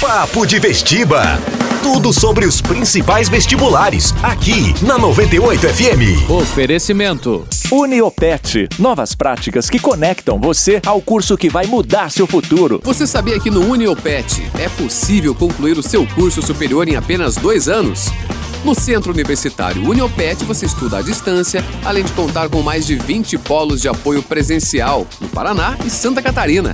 Papo de Vestiba. Tudo sobre os principais vestibulares, aqui na 98 FM. Oferecimento. Uniopet. Novas práticas que conectam você ao curso que vai mudar seu futuro. Você sabia que no Uniopet é possível concluir o seu curso superior em apenas dois anos? No Centro Universitário Uniopet você estuda à distância, além de contar com mais de 20 polos de apoio presencial no Paraná e Santa Catarina.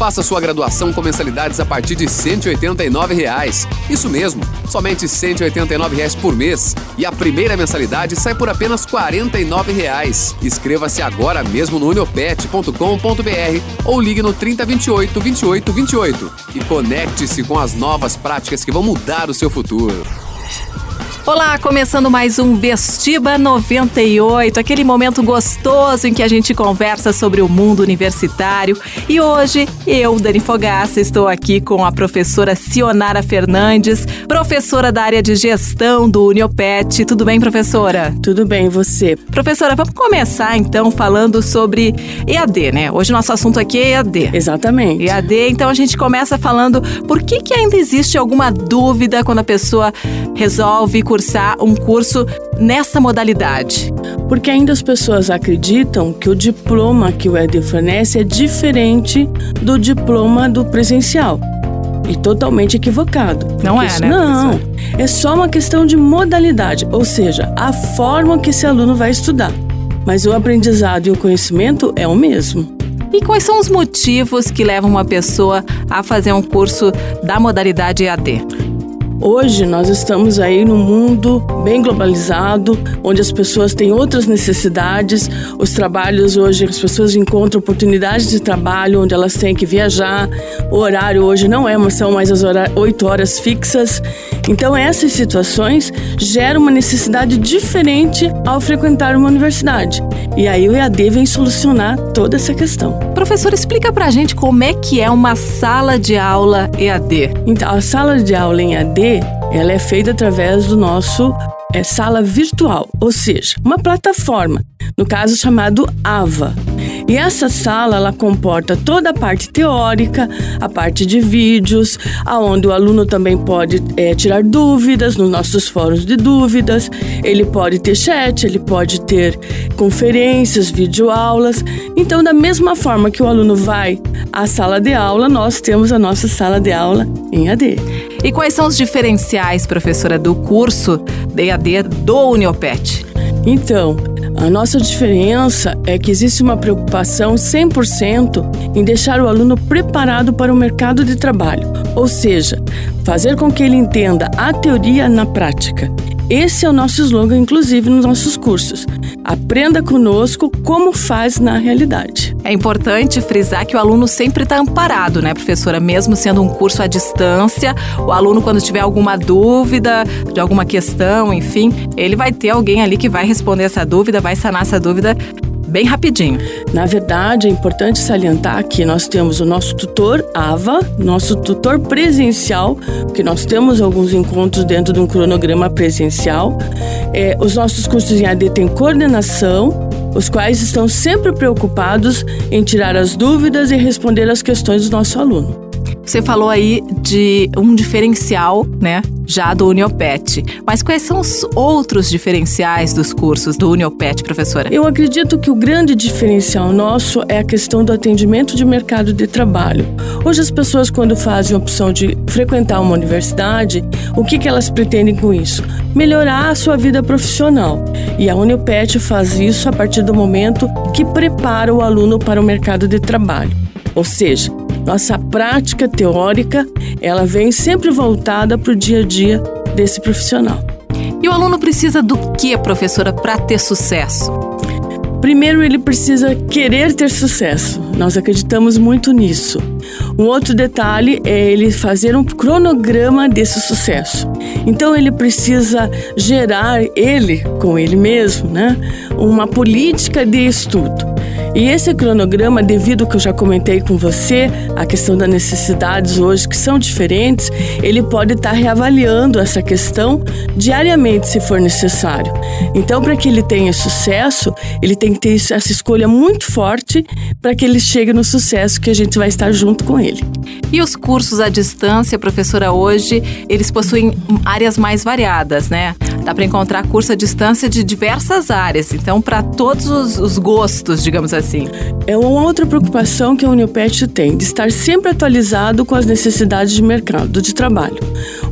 Faça sua graduação com mensalidades a partir de 189 reais. Isso mesmo, somente 189 reais por mês. E a primeira mensalidade sai por apenas 49 reais. Inscreva-se agora mesmo no uniopet.com.br ou ligue no 3028 28 28 e conecte-se com as novas práticas que vão mudar o seu futuro. Olá, começando mais um Vestiba 98, aquele momento gostoso em que a gente conversa sobre o mundo universitário. E hoje, eu, Dani Fogaça, estou aqui com a professora Sionara Fernandes, professora da área de gestão do Uniopet. Tudo bem, professora? Tudo bem, você? Professora, vamos começar então falando sobre EAD, né? Hoje nosso assunto aqui é EAD. Exatamente. EAD, então a gente começa falando por que, que ainda existe alguma dúvida quando a pessoa resolve cursar um curso nessa modalidade? Porque ainda as pessoas acreditam que o diploma que o ED fornece é diferente do diploma do presencial. E totalmente equivocado. Não é, né? Não, é só uma questão de modalidade, ou seja, a forma que esse aluno vai estudar. Mas o aprendizado e o conhecimento é o mesmo. E quais são os motivos que levam uma pessoa a fazer um curso da modalidade EAD? Hoje nós estamos aí num mundo bem globalizado, onde as pessoas têm outras necessidades. Os trabalhos hoje, as pessoas encontram oportunidades de trabalho onde elas têm que viajar. O horário hoje não é, são mais as oito horas fixas. Então essas situações geram uma necessidade diferente ao frequentar uma universidade. E aí o EAD vem solucionar toda essa questão. Professor, explica pra gente como é que é uma sala de aula EAD. Então, a sala de aula em EAD ela é feita através do nosso é, sala virtual, ou seja, uma plataforma, no caso chamado AVA. E essa sala ela comporta toda a parte teórica, a parte de vídeos, aonde o aluno também pode é, tirar dúvidas nos nossos fóruns de dúvidas. Ele pode ter chat, ele pode ter conferências, videoaulas. Então, da mesma forma que o aluno vai à sala de aula, nós temos a nossa sala de aula em AD. E quais são os diferenciais, professora, do curso de EAD do Uniopet? Então, a nossa diferença é que existe uma preocupação 100% em deixar o aluno preparado para o mercado de trabalho, ou seja, fazer com que ele entenda a teoria na prática. Esse é o nosso slogan, inclusive, nos nossos cursos. Aprenda conosco como faz na realidade. É importante frisar que o aluno sempre está amparado, né, professora? Mesmo sendo um curso à distância, o aluno, quando tiver alguma dúvida de alguma questão, enfim, ele vai ter alguém ali que vai responder essa dúvida, vai sanar essa dúvida bem rapidinho. Na verdade, é importante salientar que nós temos o nosso tutor AVA, nosso tutor presencial, que nós temos alguns encontros dentro de um cronograma presencial. É, os nossos cursos em AD têm coordenação, os quais estão sempre preocupados em tirar as dúvidas e responder as questões do nosso aluno. Você falou aí de um diferencial, né, já do Uniopet. Mas quais são os outros diferenciais dos cursos do Uniopet, professora? Eu acredito que o grande diferencial nosso é a questão do atendimento de mercado de trabalho. Hoje as pessoas quando fazem a opção de frequentar uma universidade, o que, que elas pretendem com isso? Melhorar a sua vida profissional. E a Uniopet faz isso a partir do momento que prepara o aluno para o mercado de trabalho. Ou seja, nossa prática teórica, ela vem sempre voltada para o dia a dia desse profissional. E o aluno precisa do que, professora, para ter sucesso? Primeiro, ele precisa querer ter sucesso. Nós acreditamos muito nisso. Um outro detalhe é ele fazer um cronograma desse sucesso. Então, ele precisa gerar, ele, com ele mesmo, né, uma política de estudo. E esse cronograma, devido ao que eu já comentei com você, a questão das necessidades hoje que são diferentes, ele pode estar reavaliando essa questão diariamente, se for necessário. Então, para que ele tenha sucesso, ele tem que ter essa escolha muito forte para que ele chegue no sucesso que a gente vai estar junto com ele. E os cursos à distância, professora, hoje, eles possuem áreas mais variadas, né? Dá para encontrar curso à distância de diversas áreas, então para todos os, os, gostos, digamos assim. É uma outra preocupação que a Unipet tem, de estar sempre atualizado com as necessidades de mercado, de trabalho.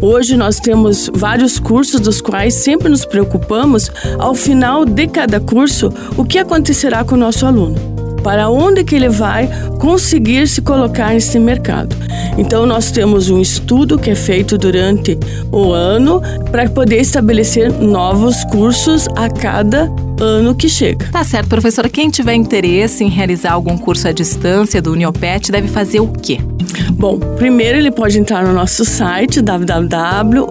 Hoje nós temos vários cursos dos quais sempre nos preocupamos, ao final de cada curso, o que acontecerá com o nosso aluno para onde que ele vai conseguir se colocar nesse mercado. Então nós temos um estudo que é feito durante o ano para poder estabelecer novos cursos a cada ano que chega. Tá certo, professora. Quem tiver interesse em realizar algum curso à distância do Uniopet deve fazer o quê? Bom, primeiro ele pode entrar no nosso site www.pet.com.br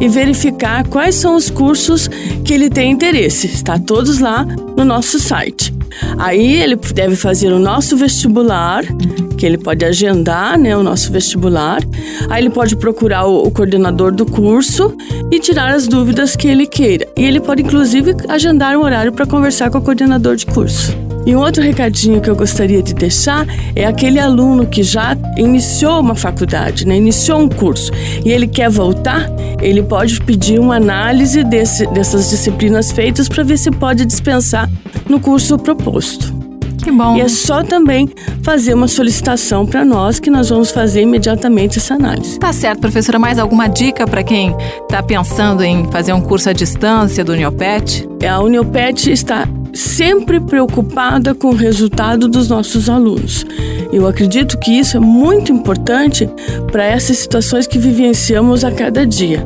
e verificar quais são os cursos que ele tem interesse. Está todos lá no nosso site. Aí ele deve fazer o nosso vestibular, que ele pode agendar, né, o nosso vestibular. Aí ele pode procurar o, o coordenador do curso e tirar as dúvidas que ele queira. E ele pode inclusive agendar um horário para conversar com o coordenador de curso. E um outro recadinho que eu gostaria de deixar é aquele aluno que já iniciou uma faculdade, né? iniciou um curso e ele quer voltar, ele pode pedir uma análise desse, dessas disciplinas feitas para ver se pode dispensar no curso proposto. Que bom. E é só também fazer uma solicitação para nós que nós vamos fazer imediatamente essa análise. Tá certo, professora. Mais alguma dica para quem está pensando em fazer um curso à distância do Uniopet? A Uniopet está sempre preocupada com o resultado dos nossos alunos. Eu acredito que isso é muito importante para essas situações que vivenciamos a cada dia.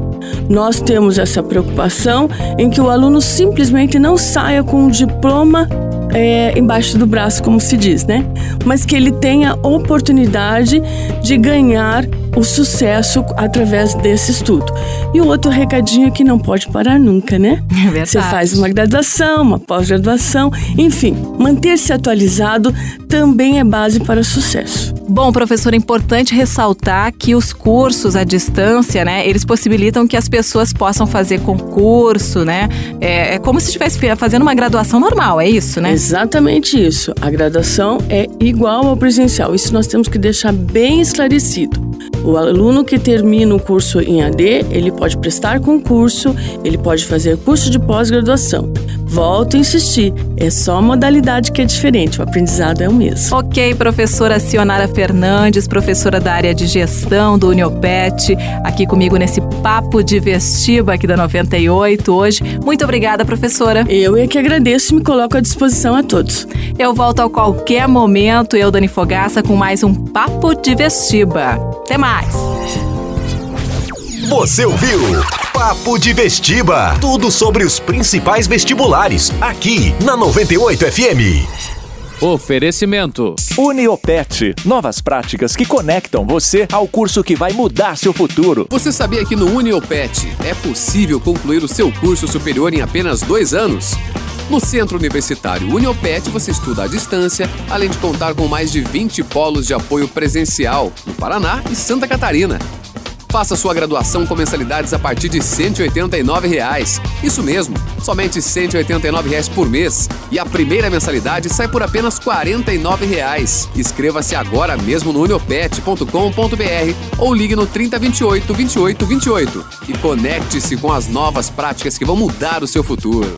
Nós temos essa preocupação em que o aluno simplesmente não saia com um diploma é, embaixo do braço, como se diz, né? Mas que ele tenha oportunidade de ganhar o sucesso através desse estudo. E o outro recadinho é que não pode parar nunca, né? É verdade. Você faz uma graduação, uma pós-graduação, enfim, manter-se atualizado também é base para o sucesso. Bom, professor, é importante ressaltar que os cursos à distância, né, eles possibilitam que as pessoas possam fazer concurso, né? É, é como se estivesse fazendo uma graduação normal, é isso, né? Exatamente isso. A graduação é igual ao presencial. Isso nós temos que deixar bem esclarecido. O aluno que termina o curso em AD, ele pode prestar concurso, ele pode fazer curso de pós-graduação. Volto a insistir, é só a modalidade que é diferente, o aprendizado é o mesmo. Ok, professora Sionara Fernandes, professora da área de gestão do Uniopet, aqui comigo nesse papo de vestiba aqui da 98 hoje. Muito obrigada, professora. Eu é que agradeço e me coloco à disposição a todos. Eu volto a qualquer momento, eu, Dani Fogaça, com mais um papo de vestiba. Até mais! Você ouviu? Papo de Vestiba. Tudo sobre os principais vestibulares. Aqui na 98 FM. Oferecimento. Uniopet. Novas práticas que conectam você ao curso que vai mudar seu futuro. Você sabia que no Uniopet é possível concluir o seu curso superior em apenas dois anos? No Centro Universitário Uniopet você estuda à distância, além de contar com mais de 20 polos de apoio presencial no Paraná e Santa Catarina. Faça sua graduação com mensalidades a partir de 189 reais. Isso mesmo, somente 189 reais por mês. E a primeira mensalidade sai por apenas 49 reais. Inscreva-se agora mesmo no uniopet.com.br ou ligue no 3028 2828 e conecte-se com as novas práticas que vão mudar o seu futuro.